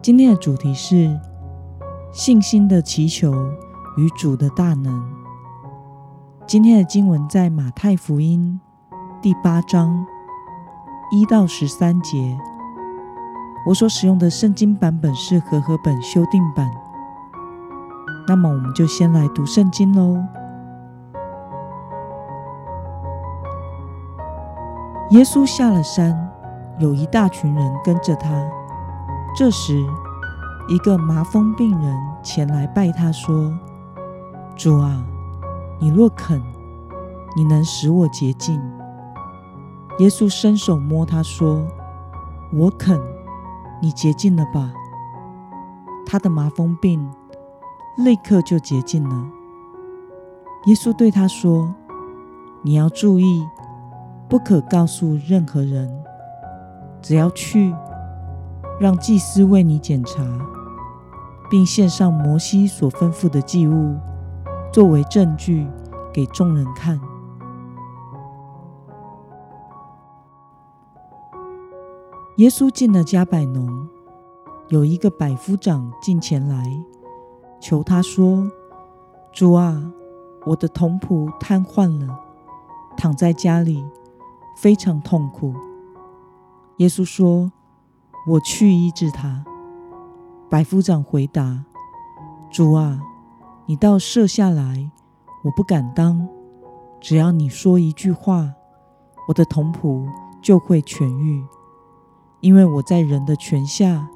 今天的主题是信心的祈求与主的大能。今天的经文在马太福音第八章一到十三节。我所使用的圣经版本是和合本修订版。那么，我们就先来读圣经喽。耶稣下了山，有一大群人跟着他。这时，一个麻风病人前来拜他说：“主啊，你若肯，你能使我洁净。”耶稣伸手摸他说：“我肯，你洁净了吧。”他的麻风病立刻就洁净了。耶稣对他说：“你要注意，不可告诉任何人，只要去。”让祭司为你检查，并献上摩西所吩咐的祭物，作为证据给众人看。耶稣进了迦百农，有一个百夫长进前来，求他说：“主啊，我的童仆瘫痪了，躺在家里，非常痛苦。”耶稣说。我去医治他。百夫长回答：“主啊，你倒舍下来，我不敢当。只要你说一句话，我的童仆就会痊愈。因为我在人的权下，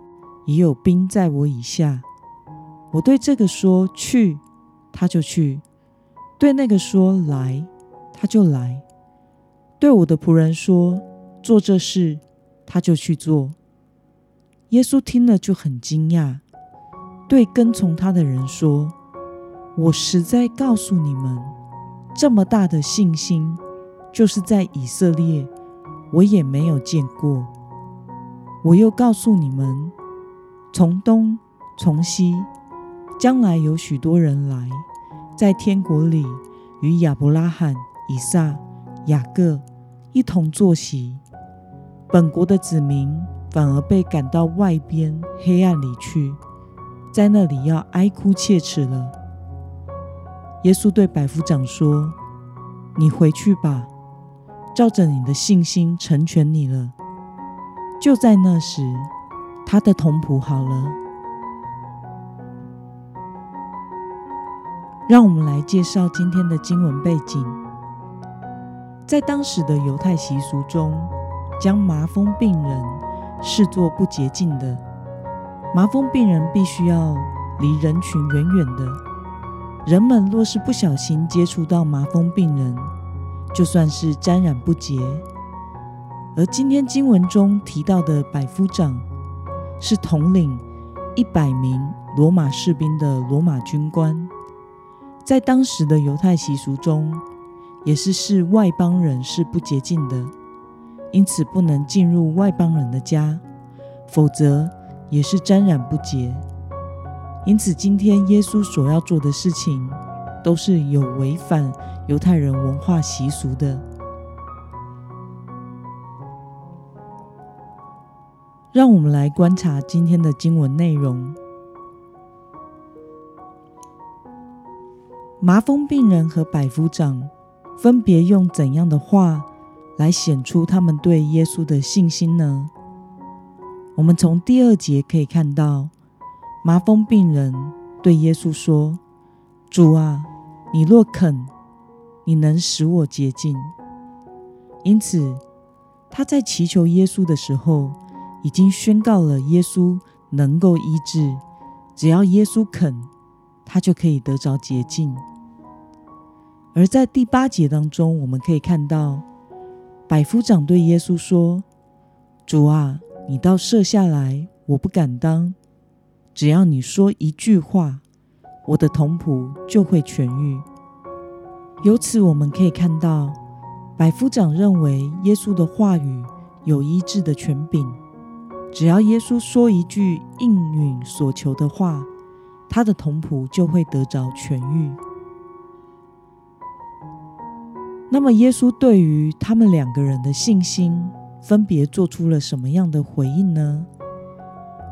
也有兵在我以下。我对这个说去，他就去；对那个说来，他就来；对我的仆人说做这事，他就去做。”耶稣听了就很惊讶，对跟从他的人说：“我实在告诉你们，这么大的信心，就是在以色列，我也没有见过。我又告诉你们，从东从西，将来有许多人来，在天国里与亚伯拉罕、以撒、雅各一同坐席。本国的子民。”反而被赶到外边黑暗里去，在那里要哀哭切齿了。耶稣对百夫长说：“你回去吧，照着你的信心成全你了。”就在那时，他的童仆好了。让我们来介绍今天的经文背景。在当时的犹太习俗中，将麻风病人。视作不洁净的。麻风病人必须要离人群远远的。人们若是不小心接触到麻风病人，就算是沾染不洁。而今天经文中提到的百夫长，是统领一百名罗马士兵的罗马军官，在当时的犹太习俗中，也是视外邦人是不洁净的。因此不能进入外邦人的家，否则也是沾染不洁。因此，今天耶稣所要做的事情，都是有违反犹太人文化习俗的。让我们来观察今天的经文内容：麻风病人和百夫长分别用怎样的话来显出他们对耶稣的信心呢？我们从第二节可以看到，麻风病人对耶稣说：“主啊，你若肯，你能使我洁净。”因此，他在祈求耶稣的时候，已经宣告了耶稣能够医治，只要耶稣肯，他就可以得着洁净。而在第八节当中，我们可以看到。百夫长对耶稣说：“主啊，你倒舍下来，我不敢当。只要你说一句话，我的童仆就会痊愈。由此我们可以看到，百夫长认为耶稣的话语有医治的权柄，只要耶稣说一句应允所求的话，他的童仆就会得着痊愈。那么，耶稣对于他们两个人的信心，分别做出了什么样的回应呢？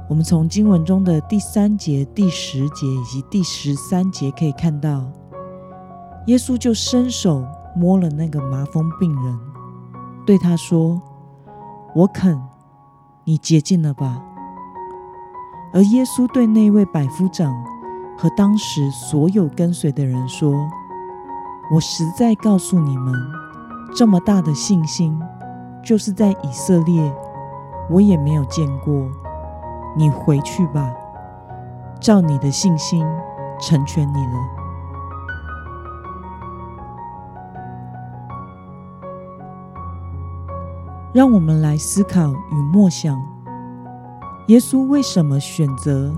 我们从经文中的第三节、第十节以及第十三节可以看到，耶稣就伸手摸了那个麻风病人，对他说：“我肯，你洁净了吧。”而耶稣对那位百夫长和当时所有跟随的人说，我实在告诉你们，这么大的信心，就是在以色列，我也没有见过。你回去吧，照你的信心成全你了。让我们来思考与默想：耶稣为什么选择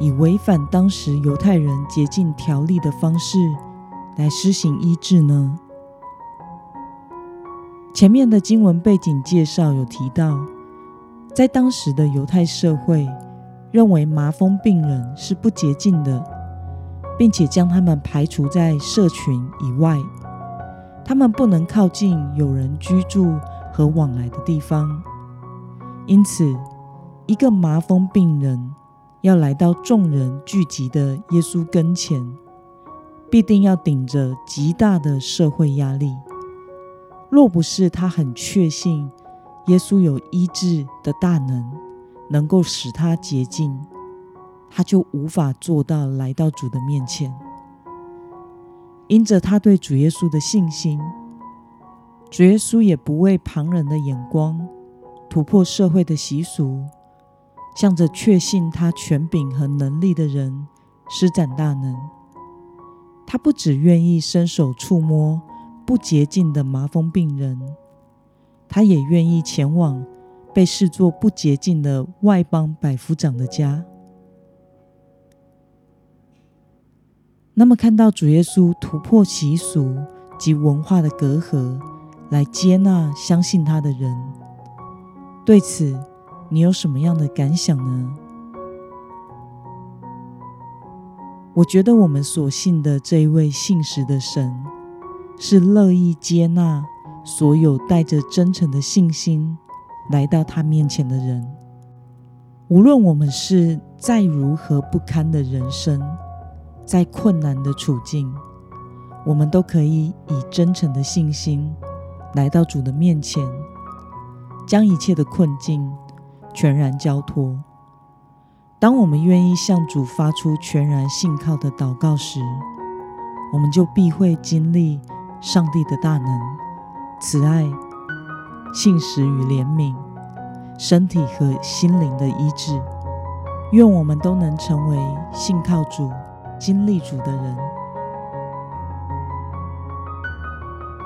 以违反当时犹太人洁净条例的方式？来施行医治呢？前面的经文背景介绍有提到，在当时的犹太社会，认为麻风病人是不洁净的，并且将他们排除在社群以外，他们不能靠近有人居住和往来的地方。因此，一个麻风病人要来到众人聚集的耶稣跟前。必定要顶着极大的社会压力。若不是他很确信耶稣有医治的大能，能够使他洁净，他就无法做到来到主的面前。因着他对主耶稣的信心，主耶稣也不为旁人的眼光，突破社会的习俗，向着确信他权柄和能力的人施展大能。他不只愿意伸手触摸不洁净的麻风病人，他也愿意前往被视作不洁净的外邦百夫长的家。那么，看到主耶稣突破习俗及文化的隔阂，来接纳相信他的人，对此你有什么样的感想呢？我觉得我们所信的这一位信实的神，是乐意接纳所有带着真诚的信心来到他面前的人。无论我们是再如何不堪的人生，再困难的处境，我们都可以以真诚的信心来到主的面前，将一切的困境全然交托。当我们愿意向主发出全然信靠的祷告时，我们就必会经历上帝的大能、慈爱、信实与怜悯，身体和心灵的医治。愿我们都能成为信靠主、经历主的人。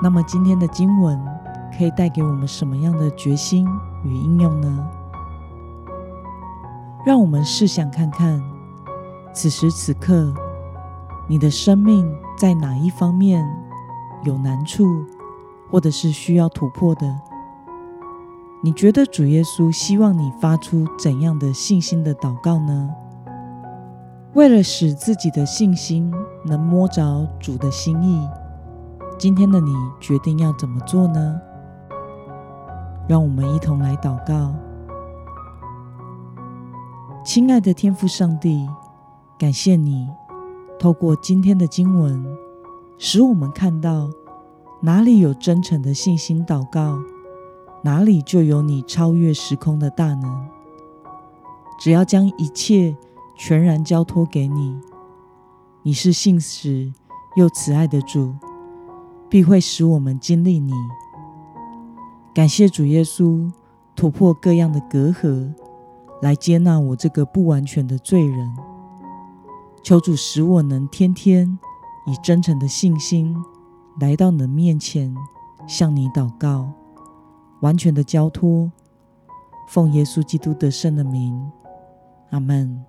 那么，今天的经文可以带给我们什么样的决心与应用呢？让我们试想看看，此时此刻，你的生命在哪一方面有难处，或者是需要突破的？你觉得主耶稣希望你发出怎样的信心的祷告呢？为了使自己的信心能摸着主的心意，今天的你决定要怎么做呢？让我们一同来祷告。亲爱的天父上帝，感谢你透过今天的经文，使我们看到哪里有真诚的信心祷告，哪里就有你超越时空的大能。只要将一切全然交托给你，你是信实又慈爱的主，必会使我们经历你。感谢主耶稣突破各样的隔阂。来接纳我这个不完全的罪人，求主使我能天天以真诚的信心来到你的面前，向你祷告，完全的交托，奉耶稣基督得胜的名，阿门。